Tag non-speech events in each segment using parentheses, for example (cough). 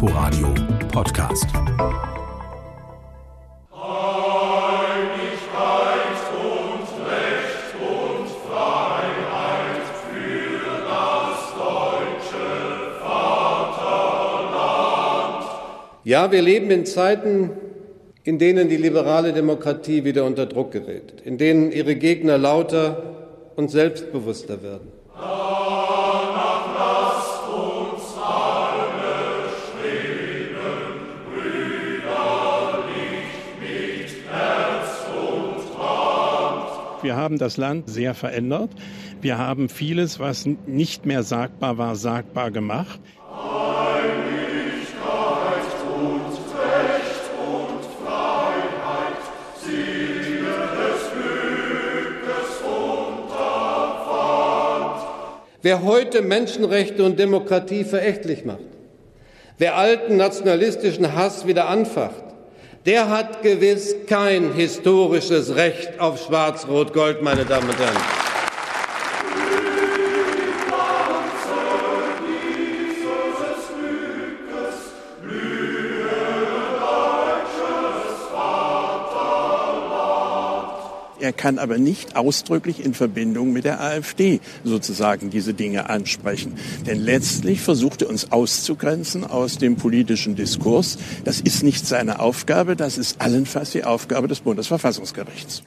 Inforadio Podcast. Ja, wir leben in Zeiten, in denen die liberale Demokratie wieder unter Druck gerät, in denen ihre Gegner lauter und selbstbewusster werden. Wir haben das Land sehr verändert. Wir haben vieles, was nicht mehr sagbar war, sagbar gemacht. Wer heute Menschenrechte und Demokratie verächtlich macht, wer alten nationalistischen Hass wieder anfacht, der hat gewiss kein historisches Recht auf Schwarz-Rot-Gold, meine Damen und Herren. Er kann aber nicht ausdrücklich in Verbindung mit der AfD sozusagen diese Dinge ansprechen. Denn letztlich versucht er uns auszugrenzen aus dem politischen Diskurs. Das ist nicht seine Aufgabe, das ist allenfalls die Aufgabe des Bundesverfassungsgerichts.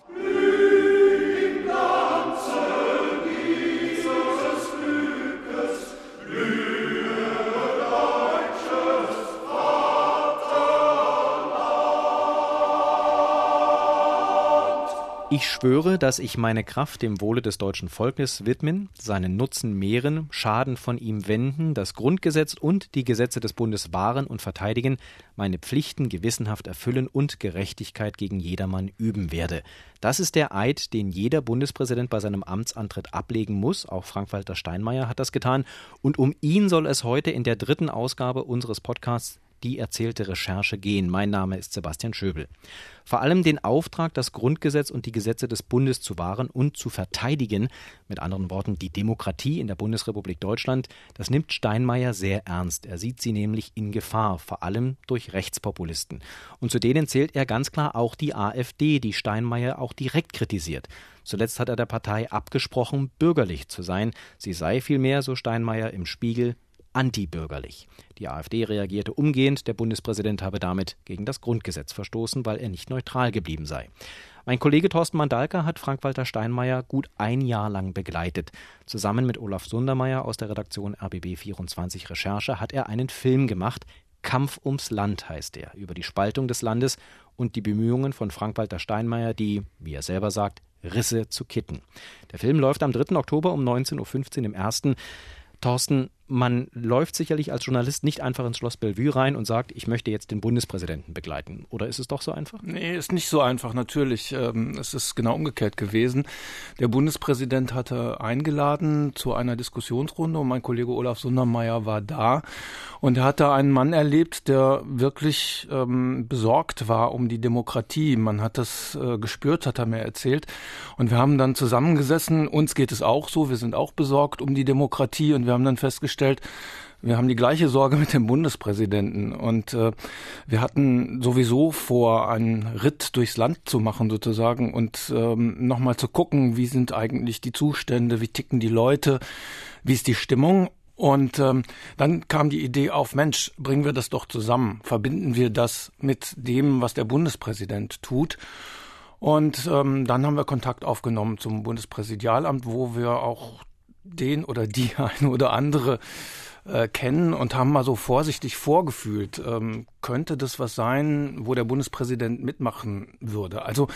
Ich schwöre, dass ich meine Kraft dem Wohle des deutschen Volkes widmen, seinen Nutzen mehren, Schaden von ihm wenden, das Grundgesetz und die Gesetze des Bundes wahren und verteidigen, meine Pflichten gewissenhaft erfüllen und Gerechtigkeit gegen jedermann üben werde. Das ist der Eid, den jeder Bundespräsident bei seinem Amtsantritt ablegen muss. Auch Frank-Walter Steinmeier hat das getan. Und um ihn soll es heute in der dritten Ausgabe unseres Podcasts die erzählte Recherche gehen. Mein Name ist Sebastian Schöbel. Vor allem den Auftrag, das Grundgesetz und die Gesetze des Bundes zu wahren und zu verteidigen, mit anderen Worten die Demokratie in der Bundesrepublik Deutschland, das nimmt Steinmeier sehr ernst. Er sieht sie nämlich in Gefahr, vor allem durch Rechtspopulisten. Und zu denen zählt er ganz klar auch die AfD, die Steinmeier auch direkt kritisiert. Zuletzt hat er der Partei abgesprochen, bürgerlich zu sein. Sie sei vielmehr, so Steinmeier im Spiegel, antibürgerlich. Die AfD reagierte umgehend, der Bundespräsident habe damit gegen das Grundgesetz verstoßen, weil er nicht neutral geblieben sei. Mein Kollege Thorsten Mandalka hat Frank-Walter Steinmeier gut ein Jahr lang begleitet. Zusammen mit Olaf Sundermeier aus der Redaktion RBB 24 Recherche hat er einen Film gemacht. Kampf ums Land heißt er, über die Spaltung des Landes und die Bemühungen von Frank-Walter Steinmeier, die, wie er selber sagt, Risse zu kitten. Der Film läuft am 3. Oktober um 19.15 Uhr im ersten. Thorsten, man läuft sicherlich als Journalist nicht einfach ins Schloss Bellevue rein und sagt, ich möchte jetzt den Bundespräsidenten begleiten. Oder ist es doch so einfach? Nee, ist nicht so einfach, natürlich. Ähm, es ist genau umgekehrt gewesen. Der Bundespräsident hatte eingeladen zu einer Diskussionsrunde und mein Kollege Olaf Sundermeier war da. Und er hat da einen Mann erlebt, der wirklich ähm, besorgt war um die Demokratie. Man hat das äh, gespürt, hat er mir erzählt. Und wir haben dann zusammengesessen. Uns geht es auch so. Wir sind auch besorgt um die Demokratie. Und wir haben dann festgestellt, wir haben die gleiche Sorge mit dem Bundespräsidenten. Und äh, wir hatten sowieso vor, einen Ritt durchs Land zu machen sozusagen und ähm, nochmal zu gucken, wie sind eigentlich die Zustände, wie ticken die Leute, wie ist die Stimmung. Und ähm, dann kam die Idee auf, Mensch, bringen wir das doch zusammen, verbinden wir das mit dem, was der Bundespräsident tut. Und ähm, dann haben wir Kontakt aufgenommen zum Bundespräsidialamt, wo wir auch den oder die (laughs) eine oder andere äh, kennen und haben mal so vorsichtig vorgefühlt, ähm, könnte das was sein, wo der Bundespräsident mitmachen würde. Also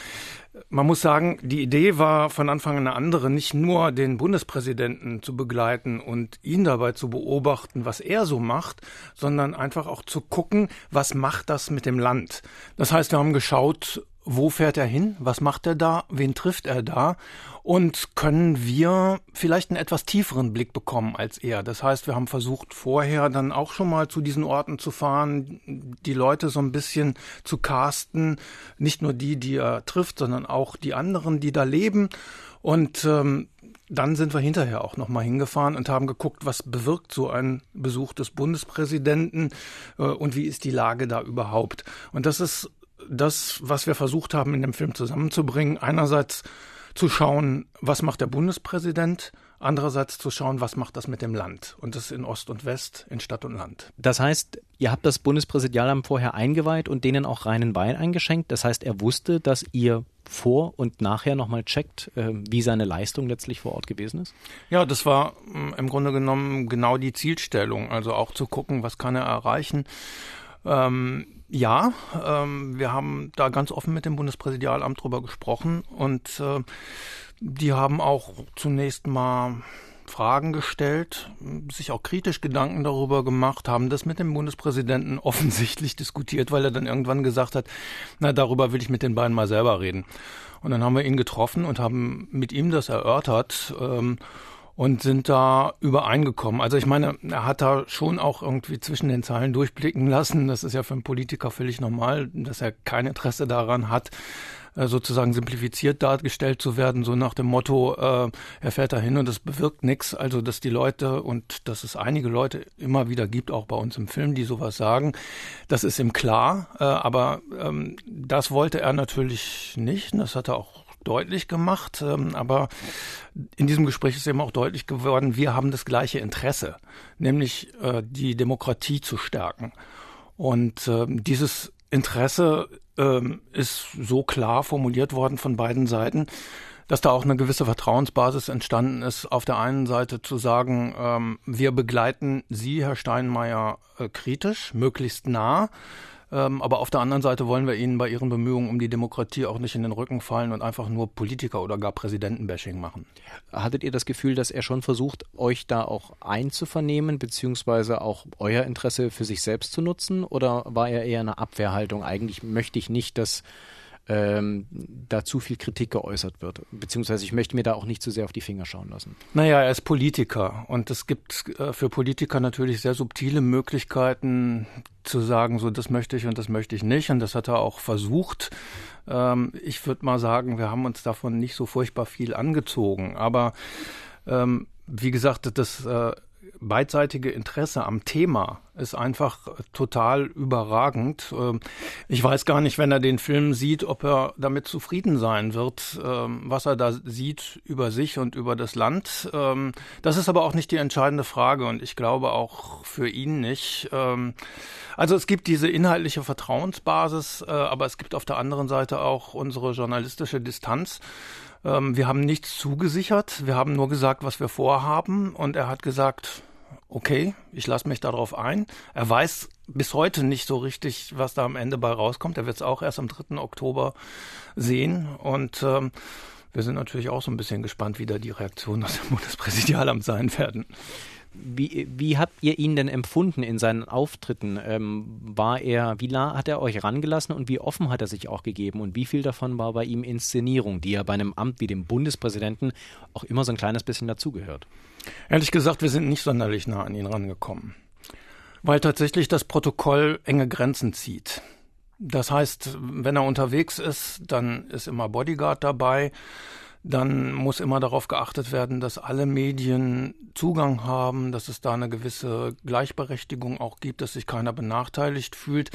man muss sagen, die Idee war von Anfang an eine andere, nicht nur den Bundespräsidenten zu begleiten und ihn dabei zu beobachten, was er so macht, sondern einfach auch zu gucken, was macht das mit dem Land. Das heißt, wir haben geschaut, wo fährt er hin? Was macht er da? Wen trifft er da? Und können wir vielleicht einen etwas tieferen Blick bekommen als er? Das heißt, wir haben versucht, vorher dann auch schon mal zu diesen Orten zu fahren, die Leute so ein bisschen zu casten. Nicht nur die, die er trifft, sondern auch die anderen, die da leben Und ähm, dann sind wir hinterher auch nochmal hingefahren und haben geguckt, was bewirkt so ein Besuch des Bundespräsidenten äh, und wie ist die Lage da überhaupt. Und das ist das, was wir versucht haben, in dem Film zusammenzubringen. Einerseits zu schauen, was macht der Bundespräsident, andererseits zu schauen, was macht das mit dem Land. Und das in Ost und West, in Stadt und Land. Das heißt, ihr habt das Bundespräsidialamt vorher eingeweiht und denen auch reinen Wein eingeschenkt. Das heißt, er wusste, dass ihr vor und nachher nochmal checkt, äh, wie seine Leistung letztlich vor Ort gewesen ist? Ja, das war mm, im Grunde genommen genau die Zielstellung. Also auch zu gucken, was kann er erreichen. Ähm, ja, ähm, wir haben da ganz offen mit dem Bundespräsidialamt drüber gesprochen und äh, die haben auch zunächst mal Fragen gestellt, sich auch kritisch Gedanken darüber gemacht, haben das mit dem Bundespräsidenten (laughs) offensichtlich diskutiert, weil er dann irgendwann gesagt hat, na, darüber will ich mit den beiden mal selber reden. Und dann haben wir ihn getroffen und haben mit ihm das erörtert. Ähm, und sind da übereingekommen. Also ich meine, er hat da schon auch irgendwie zwischen den Zeilen durchblicken lassen. Das ist ja für einen Politiker völlig normal, dass er kein Interesse daran hat, äh, sozusagen simplifiziert dargestellt zu werden, so nach dem Motto, äh, er fährt da hin und es bewirkt nichts. Also, dass die Leute und dass es einige Leute immer wieder gibt, auch bei uns im Film, die sowas sagen, das ist ihm klar. Äh, aber ähm, das wollte er natürlich nicht. Das hat er auch deutlich gemacht. Ähm, aber in diesem Gespräch ist eben auch deutlich geworden, wir haben das gleiche Interesse, nämlich äh, die Demokratie zu stärken. Und äh, dieses Interesse ähm, ist so klar formuliert worden von beiden Seiten, dass da auch eine gewisse Vertrauensbasis entstanden ist, auf der einen Seite zu sagen, ähm, wir begleiten Sie, Herr Steinmeier, äh, kritisch, möglichst nah. Ähm, aber auf der anderen Seite wollen wir Ihnen bei Ihren Bemühungen um die Demokratie auch nicht in den Rücken fallen und einfach nur Politiker oder gar Präsidentenbashing machen. Hattet ihr das Gefühl, dass er schon versucht, euch da auch einzuvernehmen, beziehungsweise auch euer Interesse für sich selbst zu nutzen? Oder war er eher eine Abwehrhaltung? Eigentlich möchte ich nicht, dass ähm, da zu viel Kritik geäußert wird. Beziehungsweise ich möchte mir da auch nicht zu sehr auf die Finger schauen lassen. Naja, er ist Politiker und es gibt äh, für Politiker natürlich sehr subtile Möglichkeiten zu sagen, so das möchte ich und das möchte ich nicht. Und das hat er auch versucht. Ähm, ich würde mal sagen, wir haben uns davon nicht so furchtbar viel angezogen. Aber ähm, wie gesagt, das äh, beidseitige Interesse am Thema ist einfach total überragend. Ähm, ich weiß gar nicht, wenn er den Film sieht, ob er damit zufrieden sein wird, ähm, was er da sieht über sich und über das Land. Ähm, das ist aber auch nicht die entscheidende Frage und ich glaube auch für ihn nicht. Also es gibt diese inhaltliche Vertrauensbasis, äh, aber es gibt auf der anderen Seite auch unsere journalistische Distanz. Wir haben nichts zugesichert, wir haben nur gesagt, was wir vorhaben und er hat gesagt, okay, ich lasse mich darauf ein. Er weiß bis heute nicht so richtig, was da am Ende bei rauskommt. Er wird es auch erst am 3. Oktober sehen. Und ähm, wir sind natürlich auch so ein bisschen gespannt, wie da die Reaktionen aus dem (laughs) Bundespräsidialamt sein werden. Wie, wie habt ihr ihn denn empfunden in seinen Auftritten? Ähm, war er, wie nah hat er euch rangelassen und wie offen hat er sich auch gegeben? Und wie viel davon war bei ihm Inszenierung, die ja bei einem Amt wie dem Bundespräsidenten auch immer so ein kleines bisschen dazugehört? Ehrlich gesagt, wir sind nicht sonderlich nah an ihn rangekommen, weil tatsächlich das Protokoll enge Grenzen zieht. Das heißt, wenn er unterwegs ist, dann ist immer Bodyguard dabei dann muss immer darauf geachtet werden, dass alle Medien Zugang haben, dass es da eine gewisse Gleichberechtigung auch gibt, dass sich keiner benachteiligt fühlt.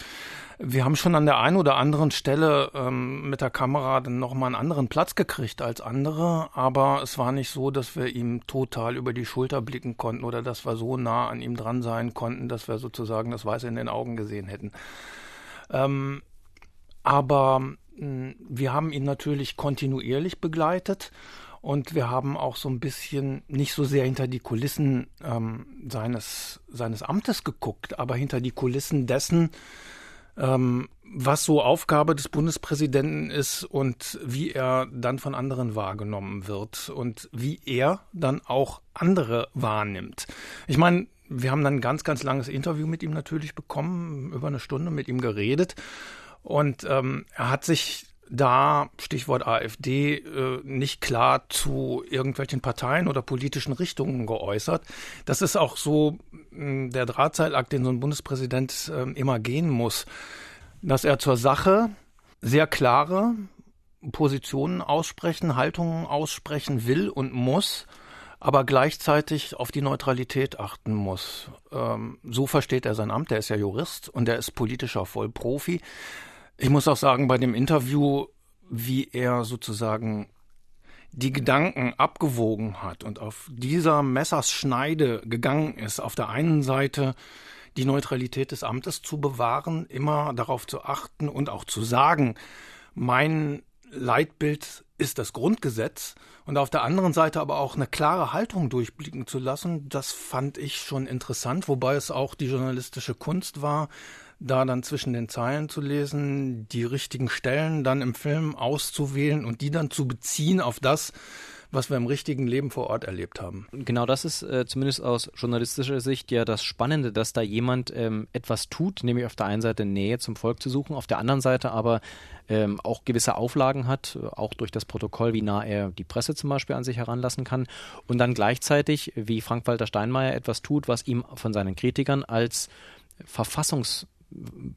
Wir haben schon an der einen oder anderen Stelle ähm, mit der Kamera dann nochmal einen anderen Platz gekriegt als andere, aber es war nicht so, dass wir ihm total über die Schulter blicken konnten oder dass wir so nah an ihm dran sein konnten, dass wir sozusagen das Weiße in den Augen gesehen hätten. Ähm, aber wir haben ihn natürlich kontinuierlich begleitet und wir haben auch so ein bisschen nicht so sehr hinter die Kulissen ähm, seines, seines Amtes geguckt, aber hinter die Kulissen dessen, ähm, was so Aufgabe des Bundespräsidenten ist und wie er dann von anderen wahrgenommen wird und wie er dann auch andere wahrnimmt. Ich meine, wir haben dann ein ganz, ganz langes Interview mit ihm natürlich bekommen, über eine Stunde mit ihm geredet. Und ähm, er hat sich da, Stichwort AfD, äh, nicht klar zu irgendwelchen Parteien oder politischen Richtungen geäußert. Das ist auch so mh, hm, der Drahtseilakt, den so ein Bundespräsident äh, immer gehen muss, dass er zur Sache sehr klare, Positionen aussprechen, Haltungen aussprechen will und muss, aber gleichzeitig auf die Neutralität achten muss. Ähm, so versteht er sein Amt. Er ist ja Jurist und er ist politischer Vollprofi. Ich muss auch sagen, bei dem Interview, wie er sozusagen die Gedanken abgewogen hat und auf dieser Messerschneide gegangen ist, auf der einen Seite die Neutralität des Amtes zu bewahren, immer darauf zu achten und auch zu sagen, mein Leitbild ist das Grundgesetz und auf der anderen Seite aber auch eine klare Haltung durchblicken zu lassen, das fand ich schon interessant, wobei es auch die journalistische Kunst war, da dann zwischen den Zeilen zu lesen, die richtigen Stellen dann im Film auszuwählen und die dann zu beziehen auf das, was wir im richtigen Leben vor Ort erlebt haben. Genau das ist äh, zumindest aus journalistischer Sicht ja das Spannende, dass da jemand ähm, etwas tut, nämlich auf der einen Seite Nähe zum Volk zu suchen, auf der anderen Seite aber ähm, auch gewisse Auflagen hat, auch durch das Protokoll, wie nah er die Presse zum Beispiel an sich heranlassen kann und dann gleichzeitig, wie Frank-Walter Steinmeier etwas tut, was ihm von seinen Kritikern als Verfassungs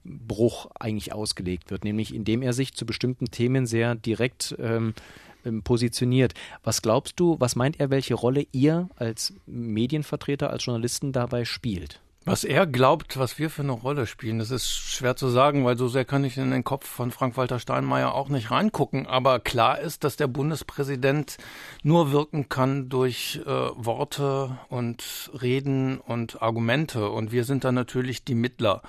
Bruch eigentlich ausgelegt wird, nämlich indem er sich zu bestimmten Themen sehr direkt ähm, ähm, positioniert. Was glaubst du, was meint er, welche Rolle ihr als Medienvertreter, als Journalisten dabei spielt? Was er glaubt, was wir für eine Rolle spielen, das ist schwer zu sagen, weil so sehr kann ich in den Kopf von Frank-Walter Steinmeier auch nicht reingucken. Aber klar ist, dass der Bundespräsident nur wirken kann durch äh, Worte und Reden und Argumente. Und wir sind da natürlich die Mittler.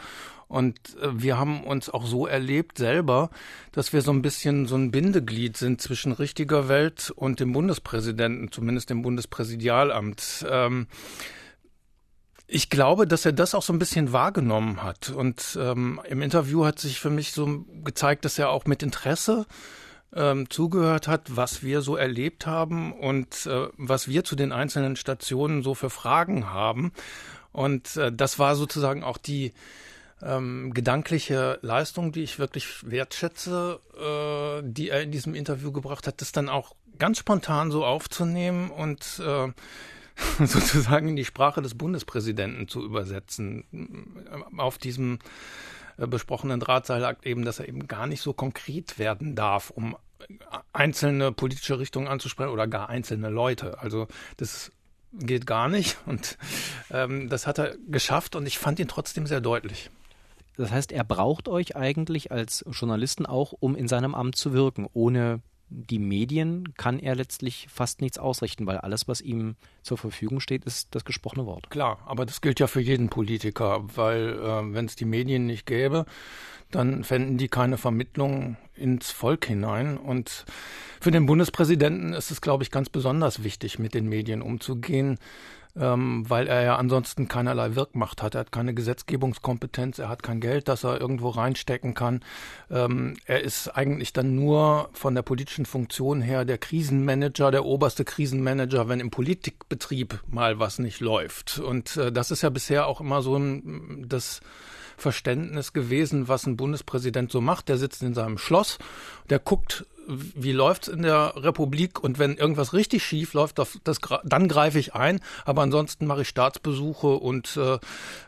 Und äh, wir haben uns auch so erlebt selber, dass wir so ein bisschen so ein Bindeglied sind zwischen richtiger Welt und dem Bundespräsidenten, zumindest dem Bundespräsidialamt. Ähm, ich glaube, dass er das auch so ein bisschen wahrgenommen hat. Und ähm, im Interview hat sich für mich so gezeigt, dass er auch mit Interesse ähm, zugehört hat, was wir so erlebt haben und äh, was wir zu den einzelnen Stationen so für Fragen haben. Und äh, das war sozusagen auch die ähm, gedankliche Leistung, die ich wirklich wertschätze, äh, die er in diesem Interview gebracht hat, das dann auch ganz spontan so aufzunehmen und äh, (laughs) sozusagen in die Sprache des Bundespräsidenten zu übersetzen. Auf diesem äh, besprochenen Drahtseilakt eben, dass er eben gar nicht so konkret werden darf, um einzelne politische Richtungen anzusprechen oder gar einzelne Leute. Also das geht gar nicht und ähm, das hat er geschafft und ich fand ihn trotzdem sehr deutlich. Das heißt, er braucht euch eigentlich als Journalisten auch, um in seinem Amt zu wirken. Ohne die Medien kann er letztlich fast nichts ausrichten, weil alles, was ihm zur Verfügung steht, ist das gesprochene Wort. Klar, aber das gilt ja für jeden Politiker, weil äh, wenn es die Medien nicht gäbe, dann fänden die keine Vermittlung ins Volk hinein. Und für den Bundespräsidenten ist es, glaube ich, ganz besonders wichtig, mit den Medien umzugehen ähm, weil er ja ansonsten keinerlei Wirkmacht hat. Er hat keine Gesetzgebungskompetenz, er hat kein Geld, das er irgendwo reinstecken kann. Ähm, er ist eigentlich dann nur von der politischen Funktion her der Krisenmanager, der oberste Krisenmanager, wenn im Politikbetrieb mal was nicht läuft. Und äh, das ist ja bisher auch immer so ein, das Verständnis gewesen, was ein Bundespräsident so macht. Der sitzt in seinem Schloss, der guckt wie läuft's in der Republik und wenn irgendwas richtig schief läuft, das, das, dann greife ich ein, aber ansonsten mache ich Staatsbesuche und äh,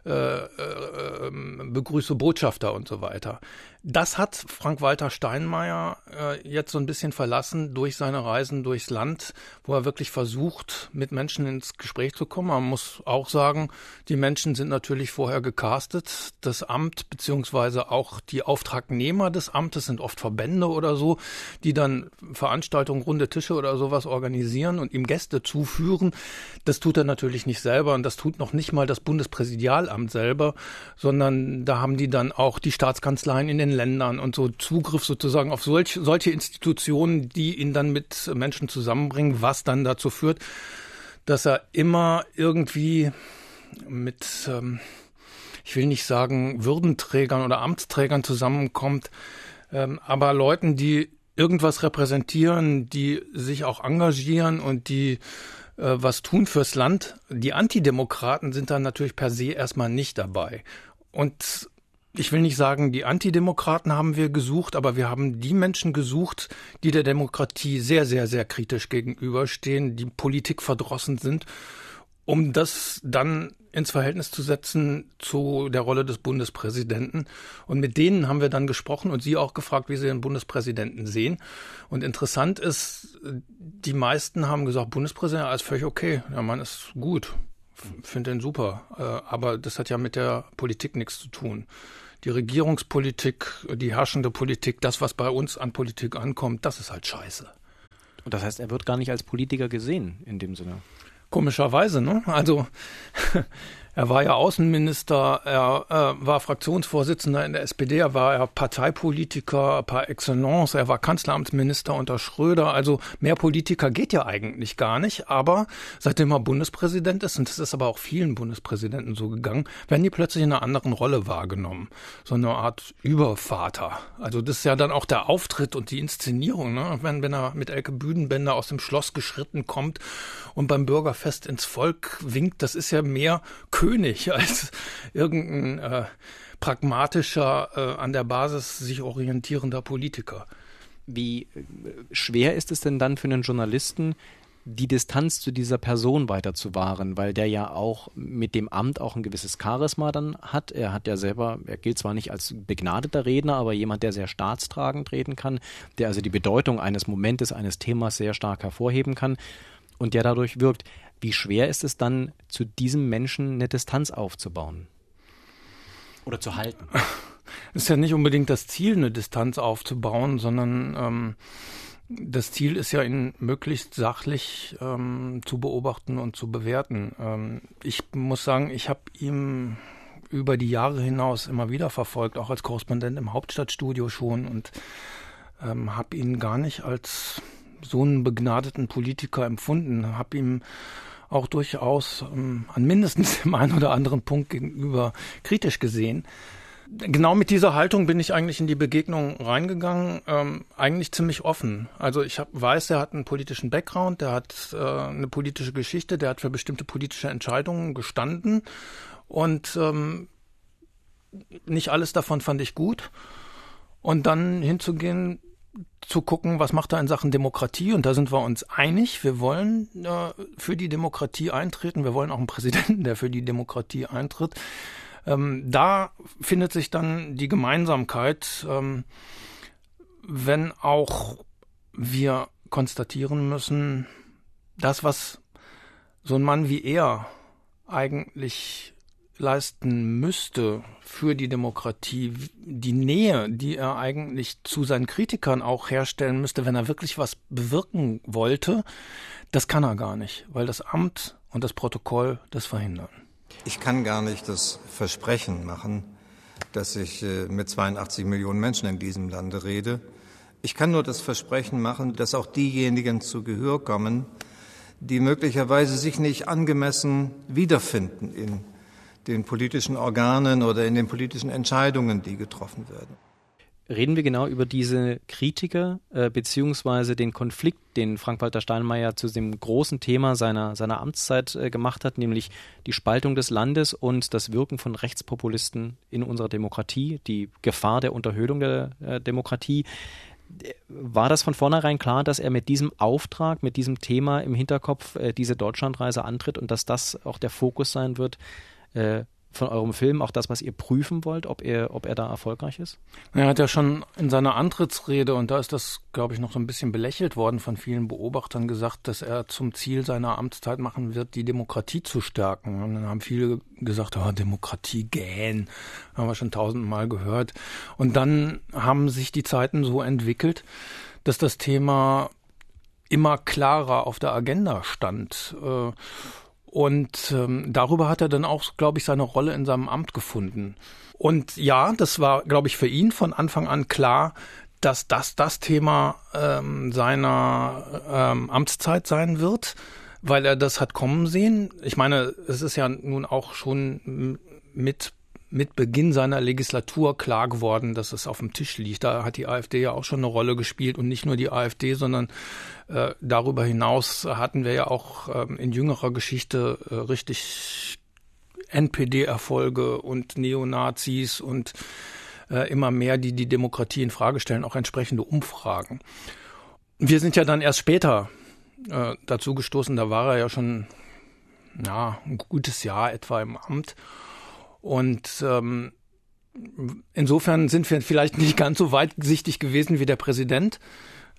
äh, äh, begrüße Botschafter und so weiter. Das hat Frank-Walter Steinmeier äh, jetzt so ein bisschen verlassen durch seine Reisen durchs Land, wo er wirklich versucht, mit Menschen ins Gespräch zu kommen. Man muss auch sagen, die Menschen sind natürlich vorher gecastet. Das Amt beziehungsweise auch die Auftragnehmer des Amtes sind oft Verbände oder so, die dann Veranstaltungen, runde Tische oder sowas organisieren und ihm Gäste zuführen. Das tut er natürlich nicht selber und das tut noch nicht mal das Bundespräsidialamt selber, sondern da haben die dann auch die Staatskanzleien in den Ländern und so Zugriff sozusagen auf solch, solche Institutionen, die ihn dann mit Menschen zusammenbringen, was dann dazu führt, dass er immer irgendwie mit, ähm, ich will nicht sagen Würdenträgern oder Amtsträgern zusammenkommt, ähm, aber Leuten, die irgendwas repräsentieren, die sich auch engagieren und die äh, was tun fürs Land. Die Antidemokraten sind dann natürlich per se erstmal nicht dabei. Und ich will nicht sagen, die Antidemokraten haben wir gesucht, aber wir haben die Menschen gesucht, die der Demokratie sehr, sehr, sehr kritisch gegenüberstehen, die Politik verdrossen sind um das dann ins Verhältnis zu setzen zu der Rolle des Bundespräsidenten. Und mit denen haben wir dann gesprochen und sie auch gefragt, wie sie den Bundespräsidenten sehen. Und interessant ist, die meisten haben gesagt, Bundespräsident ist völlig okay. Der Mann ist gut. Finde ihn super. Äh, aber das hat ja mit der Politik nichts zu tun. Die Regierungspolitik, die herrschende Politik, das, was bei uns an Politik ankommt, das ist halt scheiße. Und das heißt, er wird gar nicht als Politiker gesehen in dem Sinne. Komischerweise, ne? Also Er war ja Außenminister, er äh, war Fraktionsvorsitzender in der SPD, er war ja Parteipolitiker par excellence, er war Kanzleramtsminister unter Schröder. Also mehr Politiker geht ja eigentlich gar nicht. Aber seitdem er Bundespräsident ist, und das ist aber auch vielen Bundespräsidenten so gegangen, werden die plötzlich in einer anderen Rolle wahrgenommen. So eine Art Übervater. Also das ist ja dann auch der Auftritt und die Inszenierung, ne? wenn, wenn er mit Elke Büdenbender aus dem Schloss geschritten kommt und beim Bürgerfest ins Volk winkt, das ist ja mehr (laughs) als irgendein äh, pragmatischer, äh, an der Basis sich orientierender Politiker. Wie äh, schwer ist es denn dann für einen Journalisten, die Distanz zu dieser Person weiter zu wahren, weil der ja auch mit dem Amt auch ein gewisses Charisma dann hat. Er hat ja selber, er gilt zwar nicht als begnadeter Redner, aber jemand, der sehr staatstragend reden kann, der also die Bedeutung eines Momentes, eines Themas sehr stark hervorheben kann und der dadurch wirkt. Wie schwer ist es dann, zu diesem Menschen eine Distanz aufzubauen? Oder zu halten? (laughs) Es ist ja nicht unbedingt das Ziel, eine Distanz aufzubauen, sondern ähm, das Ziel ist ja, ihn möglichst sachlich ähm, zu beobachten und zu bewerten. Ähm, ich muss sagen, ich habe ihm über die Jahre hinaus immer wieder verfolgt, auch als Korrespondent im Hauptstadtstudio schon und ähm, habe ihn gar nicht als so einen begnadeten Politiker empfunden, habe ihm auch durchaus ähm, an mindestens (laughs) dem einen oder anderen Punkt gegenüber kritisch gesehen. Genau mit dieser Haltung bin ich eigentlich in die Begegnung reingegangen, ähm, eigentlich ziemlich offen. Also ich hab, weiß, er hat einen politischen Background, der hat äh, eine politische Geschichte, der hat für bestimmte politische Entscheidungen gestanden und ähm, nicht alles davon fand ich gut. Und dann hinzugehen, zu gucken, was macht er in Sachen Demokratie. Und da sind wir uns einig. Wir wollen äh, für die Demokratie eintreten. Wir wollen auch einen Präsidenten, der für die Demokratie eintritt. Ähm, da findet sich dann die Gemeinsamkeit, ähm, wenn auch wir konstatieren müssen, das, was so ein Mann wie er eigentlich leisten müsste für die Demokratie, die Nähe, die er eigentlich zu seinen Kritikern auch herstellen müsste, wenn er wirklich was bewirken wollte, das kann er gar nicht, weil das Amt und das Protokoll das verhindern. Ich kann gar nicht das Versprechen machen, dass ich äh, mit 82 Millionen Menschen in diesem Lande rede. Ich kann nur das Versprechen machen, dass auch diejenigen zu Gehör kommen, die möglicherweise sich nicht angemessen wiederfinden in den politischen Organen oder in den politischen Entscheidungen, die getroffen werden. Reden wir genau über diese Kritiker äh, beziehungsweise den Konflikt, den Frank-Walter Steinmeier zu dem großen Thema seiner, seiner Amtszeit äh, gemacht hat, nämlich die Spaltung des Landes und das Wirken von Rechtspopulisten in unserer Demokratie, die Gefahr der Unterhöhlung der äh, Demokratie. War das von vornherein klar, dass er mit diesem Auftrag, mit diesem Thema im Hinterkopf äh, diese Deutschlandreise antritt und dass das auch der Fokus sein wird, äh, von eurem Film auch das, was ihr prüfen wollt, ob er, ob er da erfolgreich ist? Er hat ja schon in seiner Antrittsrede, und da ist das, glaube ich, noch so ein bisschen belächelt worden von vielen Beobachtern, gesagt, dass er zum Ziel seiner Amtszeit machen wird, die Demokratie zu stärken. Und dann haben viele gesagt, oh, Demokratie gähn, haben wir schon tausendmal gehört. Und dann haben sich die Zeiten so entwickelt, dass das Thema immer klarer auf der Agenda stand. Äh, und ähm, darüber hat er dann auch, glaube ich, seine Rolle in seinem Amt gefunden. Und ja, das war, glaube ich, für ihn von Anfang an klar, dass das das Thema ähm, seiner ähm, Amtszeit sein wird, weil er das hat kommen sehen. Ich meine, es ist ja nun auch schon mit mit Beginn seiner Legislatur klar geworden, dass es auf dem Tisch liegt. Da hat die AfD ja auch schon eine Rolle gespielt und nicht nur die AfD, sondern äh, darüber hinaus hatten wir ja auch äh, in jüngerer Geschichte äh, richtig NPD-Erfolge und Neonazis und äh, immer mehr, die die Demokratie in Frage stellen, auch entsprechende Umfragen. Wir sind ja dann erst später äh, dazu gestoßen, da war er ja schon ja, ein gutes Jahr etwa im Amt. Und ähm, insofern sind wir vielleicht nicht ganz so weitsichtig gewesen wie der Präsident.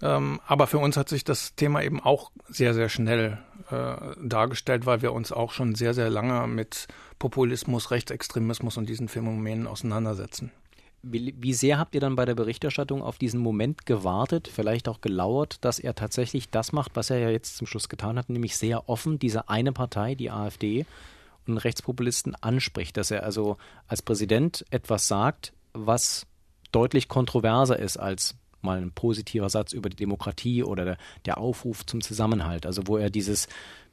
Ähm, aber für uns hat sich das Thema eben auch sehr, sehr schnell äh, dargestellt, weil wir uns auch schon sehr, sehr lange mit Populismus, Rechtsextremismus und diesen Phänomenen auseinandersetzen. Wie, wie, sehr habt ihr dann bei der Berichterstattung auf diesen Moment gewartet, vielleicht auch gelauert, dass er tatsächlich das macht, was er ja jetzt zum Schluss getan hat, nämlich sehr offen diese eine Partei, die AfD und Rechtspopulisten anspricht, dass er also als Präsident etwas sagt, was deutlich kontroverser ist als mal ein positiver Satz über die Demokratie oder der, Aufruf zum Zusammenhalt, also wo er dieses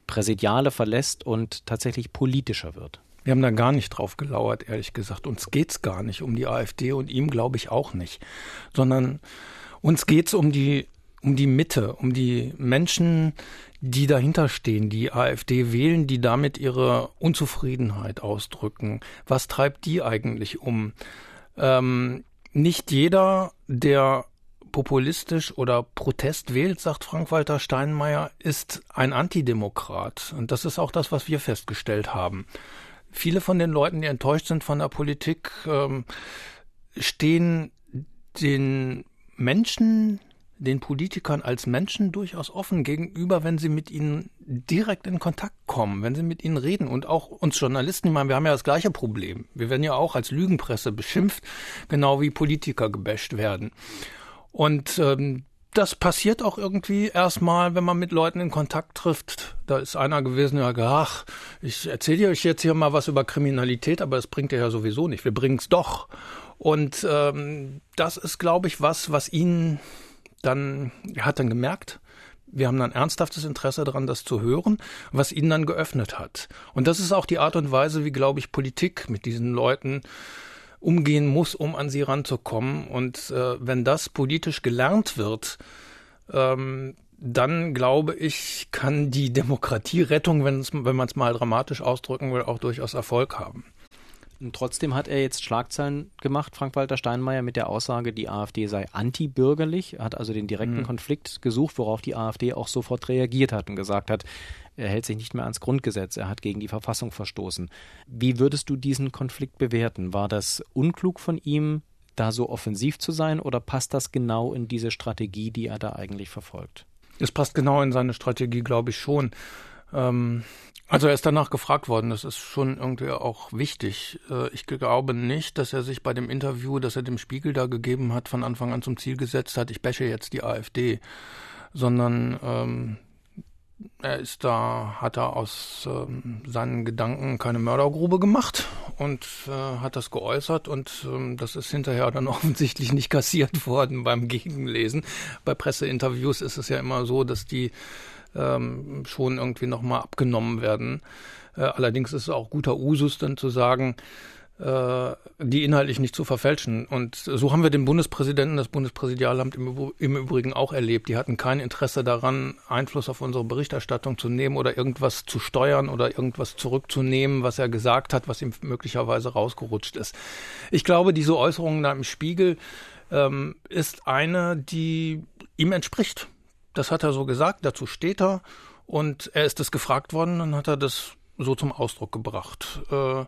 Präsidiale verlässt und tatsächlich politischer wird. Wir haben da gar nicht drauf gelauert, ehrlich gesagt. Uns geht's gar nicht um die AfD und ihm glaube ich auch nicht, sondern uns geht's um die um die Mitte, um die Menschen, die dahinter stehen, die AfD wählen, die damit ihre Unzufriedenheit ausdrücken. Was treibt die eigentlich um? Ähm, nicht jeder, der populistisch oder Protest wählt, sagt Frank-Walter Steinmeier, ist ein Antidemokrat. Und das ist auch das, was wir festgestellt haben. Viele von den Leuten, die enttäuscht sind von der Politik, ähm, stehen den Menschen, den Politikern als Menschen durchaus offen gegenüber, wenn sie mit ihnen direkt in Kontakt kommen, wenn sie mit ihnen reden und auch uns Journalisten, ich meine, wir haben ja das gleiche Problem. Wir werden ja auch als Lügenpresse beschimpft, genau wie Politiker gebäscht werden. Und ähm, das passiert auch irgendwie erstmal, wenn man mit Leuten in Kontakt trifft. Da ist einer gewesen, der sagt, ach, ich erzähle euch jetzt hier mal was über Kriminalität, aber das bringt ihr ja sowieso nicht. Wir bringen es doch. Und ähm, das ist, glaube ich, was, was ihn dann, er hat dann gemerkt, wir haben dann ernsthaftes Interesse daran, das zu hören, was ihn dann geöffnet hat. Und das ist auch die Art und Weise, wie, glaube ich, Politik mit diesen Leuten umgehen muss, um an sie ranzukommen. Und äh, wenn das politisch gelernt wird, ähm, dann glaube ich, kann die Demokratierettung, wenn man es mal dramatisch ausdrücken will, auch durchaus Erfolg haben. Und trotzdem hat er jetzt Schlagzeilen gemacht, Frank-Walter Steinmeier, mit der Aussage, die AfD sei antibürgerlich, hat also den direkten mhm. Konflikt gesucht, worauf die AfD auch sofort reagiert hat und gesagt hat, er hält sich nicht mehr ans Grundgesetz, er hat gegen die Verfassung verstoßen. Wie würdest du diesen Konflikt bewerten? War das unklug von ihm, da so offensiv zu sein, oder passt das genau in diese Strategie, die er da eigentlich verfolgt? Es passt genau in seine Strategie, glaube ich schon. Ähm, also er ist danach gefragt worden, das ist schon irgendwie auch wichtig. Äh, ich glaube nicht, dass er sich bei dem Interview, das er dem Spiegel da gegeben hat, von Anfang an zum Ziel gesetzt hat, ich bäsche jetzt die AfD, sondern ähm, er ist da, hat er aus ähm, seinen Gedanken keine Mördergrube gemacht und äh, hat das geäußert und ähm, das ist hinterher dann (laughs) offensichtlich nicht kassiert worden beim Gegenlesen. Bei Presseinterviews ist es ja immer so, dass die ähm, schon irgendwie nochmal abgenommen werden. Äh, allerdings ist es auch guter Usus dann zu sagen, äh, die inhaltlich nicht zu verfälschen. Und so haben wir den Bundespräsidenten, das Bundespräsidialamt im, im, Übrigen auch erlebt. Die hatten kein Interesse daran, Einfluss auf unsere Berichterstattung zu nehmen oder irgendwas zu steuern oder irgendwas zurückzunehmen, was er gesagt hat, was ihm möglicherweise rausgerutscht ist. Ich glaube, diese Äußerung da im Spiegel ähm, ist eine, die ihm entspricht. Das hat er so gesagt, dazu steht er und er ist es gefragt worden, dann hat er das so zum Ausdruck gebracht. Äh,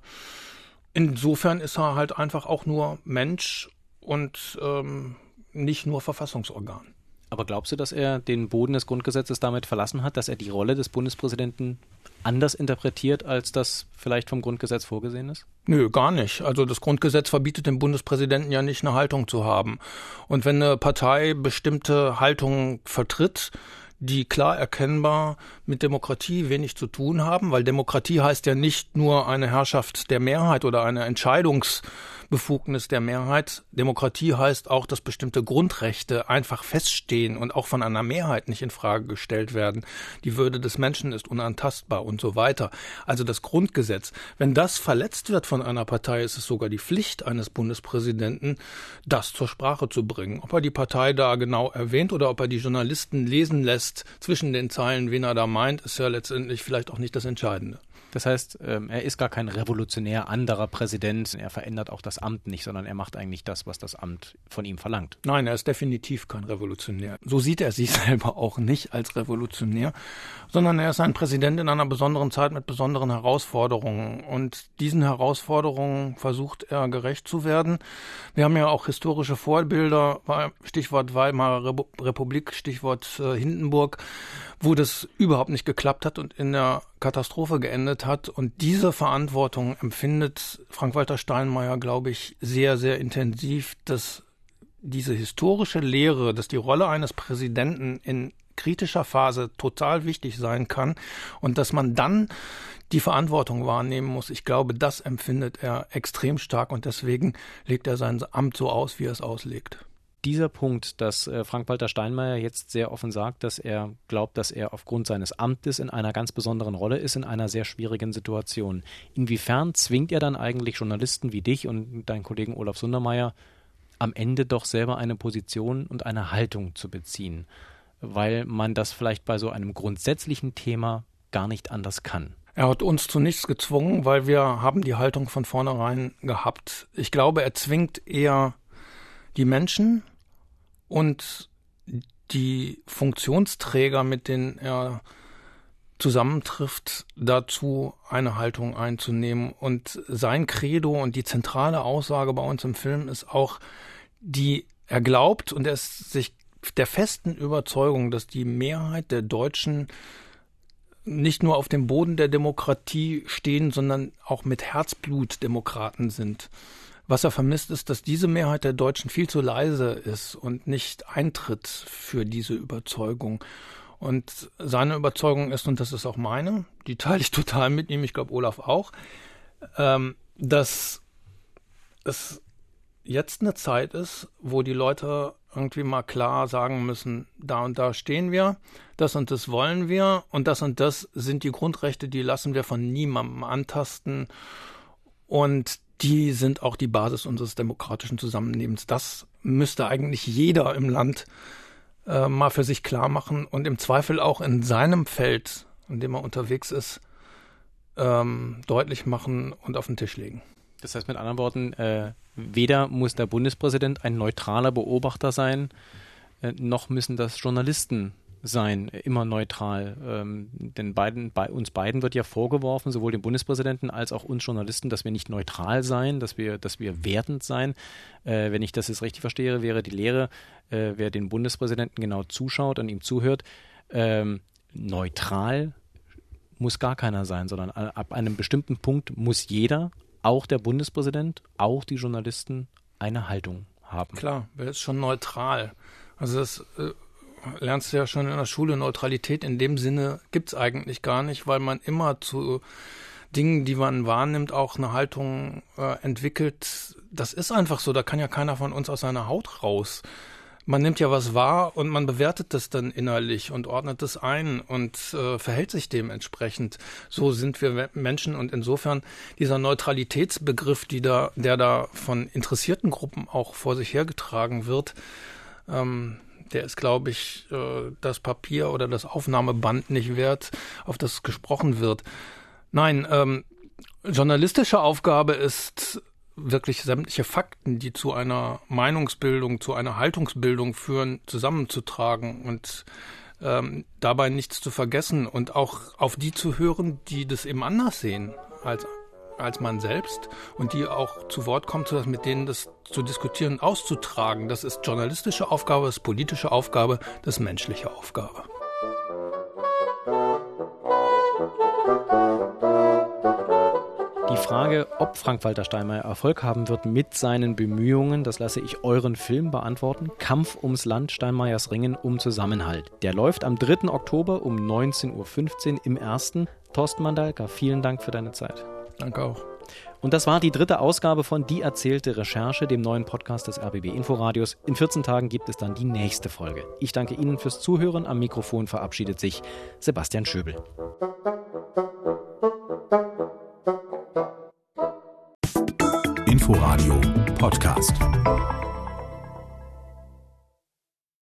Insofern ist er halt einfach auch nur Mensch und ähm, nicht nur Verfassungsorgan. Aber glaubst du, dass er den Boden des Grundgesetzes damit verlassen hat, dass er die Rolle des Bundespräsidenten anders interpretiert, als das vielleicht vom Grundgesetz vorgesehen ist? Nö, gar nicht. Also das Grundgesetz verbietet dem Bundespräsidenten ja nicht, eine Haltung zu haben. Und wenn eine Partei bestimmte Haltungen vertritt, die klar erkennbar mit Demokratie wenig zu tun haben, weil Demokratie heißt ja nicht nur eine Herrschaft der Mehrheit oder eine Entscheidungs Befugnis der Mehrheit. Demokratie heißt auch, dass bestimmte Grundrechte einfach feststehen und auch von einer Mehrheit nicht in Frage gestellt werden. Die Würde des Menschen ist unantastbar und so weiter. Also das Grundgesetz. Wenn das verletzt wird von einer Partei, ist es sogar die Pflicht eines Bundespräsidenten, das zur Sprache zu bringen. Ob er die Partei da genau erwähnt oder ob er die Journalisten lesen lässt zwischen den Zeilen, wen er da meint, ist ja letztendlich vielleicht auch nicht das Entscheidende. Das heißt, ähm, er ist gar kein revolutionär anderer Präsident. Er verändert auch das Amt nicht, sondern er macht eigentlich das, was das Amt von ihm verlangt. Nein, er ist definitiv kein Revolutionär. So sieht er sich (laughs) selber auch nicht als Revolutionär, sondern er ist ein Präsident in einer besonderen Zeit mit besonderen Herausforderungen. Und diesen Herausforderungen versucht er gerecht zu werden. Wir haben ja auch historische Vorbilder, Stichwort Weimarer Republik, Stichwort äh, Hindenburg wo das überhaupt nicht geklappt hat und in der Katastrophe geendet hat. Und diese Verantwortung empfindet Frank-Walter Steinmeier, glaube ich, sehr, sehr intensiv, dass diese historische Lehre, dass die Rolle eines Präsidenten in kritischer Phase total wichtig sein kann und dass man dann die Verantwortung wahrnehmen muss. Ich glaube, das empfindet er extrem stark und deswegen legt er sein Amt so aus, wie er es auslegt dieser Punkt, dass äh, Frank-Walter Steinmeier jetzt sehr offen sagt, dass er glaubt, dass er aufgrund seines Amtes in einer ganz besonderen Rolle ist, in einer sehr schwierigen Situation. Inwiefern zwingt er dann eigentlich Journalisten wie dich und deinen Kollegen Olaf Sundermeier am Ende doch selber eine Position und eine Haltung zu beziehen, weil man das vielleicht bei so einem grundsätzlichen Thema gar nicht anders kann? Er hat uns zu nichts gezwungen, weil wir haben die Haltung von vornherein gehabt. Ich glaube, er zwingt eher die Menschen, und die Funktionsträger, mit denen er zusammentrifft, dazu eine Haltung einzunehmen. Und sein Credo und die zentrale Aussage bei uns im Film ist auch, die er glaubt und er ist sich der festen Überzeugung, dass die Mehrheit der Deutschen nicht nur auf dem Boden der Demokratie stehen, sondern auch mit Herzblut Demokraten sind. Was er vermisst, ist, dass diese Mehrheit der Deutschen viel zu leise ist und nicht eintritt für diese Überzeugung. Und seine Überzeugung ist, und das ist auch meine, die teile ich (laughs) total mit ihm, ich glaube Olaf auch, ähm, dass es jetzt eine Zeit ist, wo die Leute irgendwie mal klar sagen müssen, da und da stehen wir, das und das wollen wir und das und das sind die Grundrechte, die lassen wir von niemandem antasten. Und die sind auch die Basis unseres demokratischen Zusammenlebens. Das müsste eigentlich jeder im Land äh, mal für sich klar machen und im Zweifel auch in seinem Feld, in dem er unterwegs ist, ähm, deutlich machen und auf den Tisch legen. Das heißt mit anderen Worten, äh, weder muss der Bundespräsident ein neutraler Beobachter sein, äh, noch müssen das Journalisten sein, immer neutral. Ähm, denn beiden, bei uns beiden wird ja vorgeworfen, sowohl dem Bundespräsidenten als auch uns Journalisten, dass wir nicht neutral seien, dass wir, dass wir wertend seien. Äh, wenn ich das jetzt richtig verstehe, wäre die Lehre, äh, wer den Bundespräsidenten genau zuschaut und ihm zuhört, ähm, neutral muss gar keiner sein, sondern ab einem bestimmten Punkt muss jeder, auch der Bundespräsident, auch die Journalisten, eine Haltung haben. Klar, wer ist schon neutral? Also das äh, lernst du ja schon in der Schule, Neutralität in dem Sinne gibt's eigentlich gar nicht, weil man immer zu Dingen, die man wahrnimmt, auch eine Haltung äh, entwickelt. Das ist einfach so, da kann ja keiner von uns aus seiner Haut raus. Man nimmt ja was wahr und man bewertet das dann innerlich und ordnet es ein und äh, verhält sich dementsprechend. So sind wir Menschen und insofern dieser Neutralitätsbegriff, die da, der da von interessierten Gruppen auch vor sich hergetragen wird, ähm, der ist, glaube ich, äh, das Papier oder das Aufnahmeband nicht wert, auf das gesprochen wird. Nein, ähm, journalistische Aufgabe ist wirklich sämtliche Fakten, die zu einer Meinungsbildung, zu einer Haltungsbildung führen, zusammenzutragen und ähm, dabei nichts zu vergessen und auch auf die zu hören, die das eben anders sehen als als man selbst und die auch zu Wort kommt, mit denen das zu diskutieren, auszutragen. Das ist journalistische Aufgabe, das ist politische Aufgabe, das ist menschliche Aufgabe. Die Frage, ob Frank-Walter Steinmeier Erfolg haben wird mit seinen Bemühungen, das lasse ich euren Film beantworten. Kampf ums Land, Steinmeiers Ringen um Zusammenhalt. Der läuft am 3. Oktober um 19.15 Uhr im ersten. Thorsten Mandalka, vielen Dank für deine Zeit. Danke auch. Und das war die dritte Ausgabe von Die erzählte Recherche, dem neuen Podcast des RBB Inforadios. In 14 Tagen gibt es dann die nächste Folge. Ich danke Ihnen fürs Zuhören. Am Mikrofon verabschiedet sich Sebastian Schöbel. Inforadio Podcast.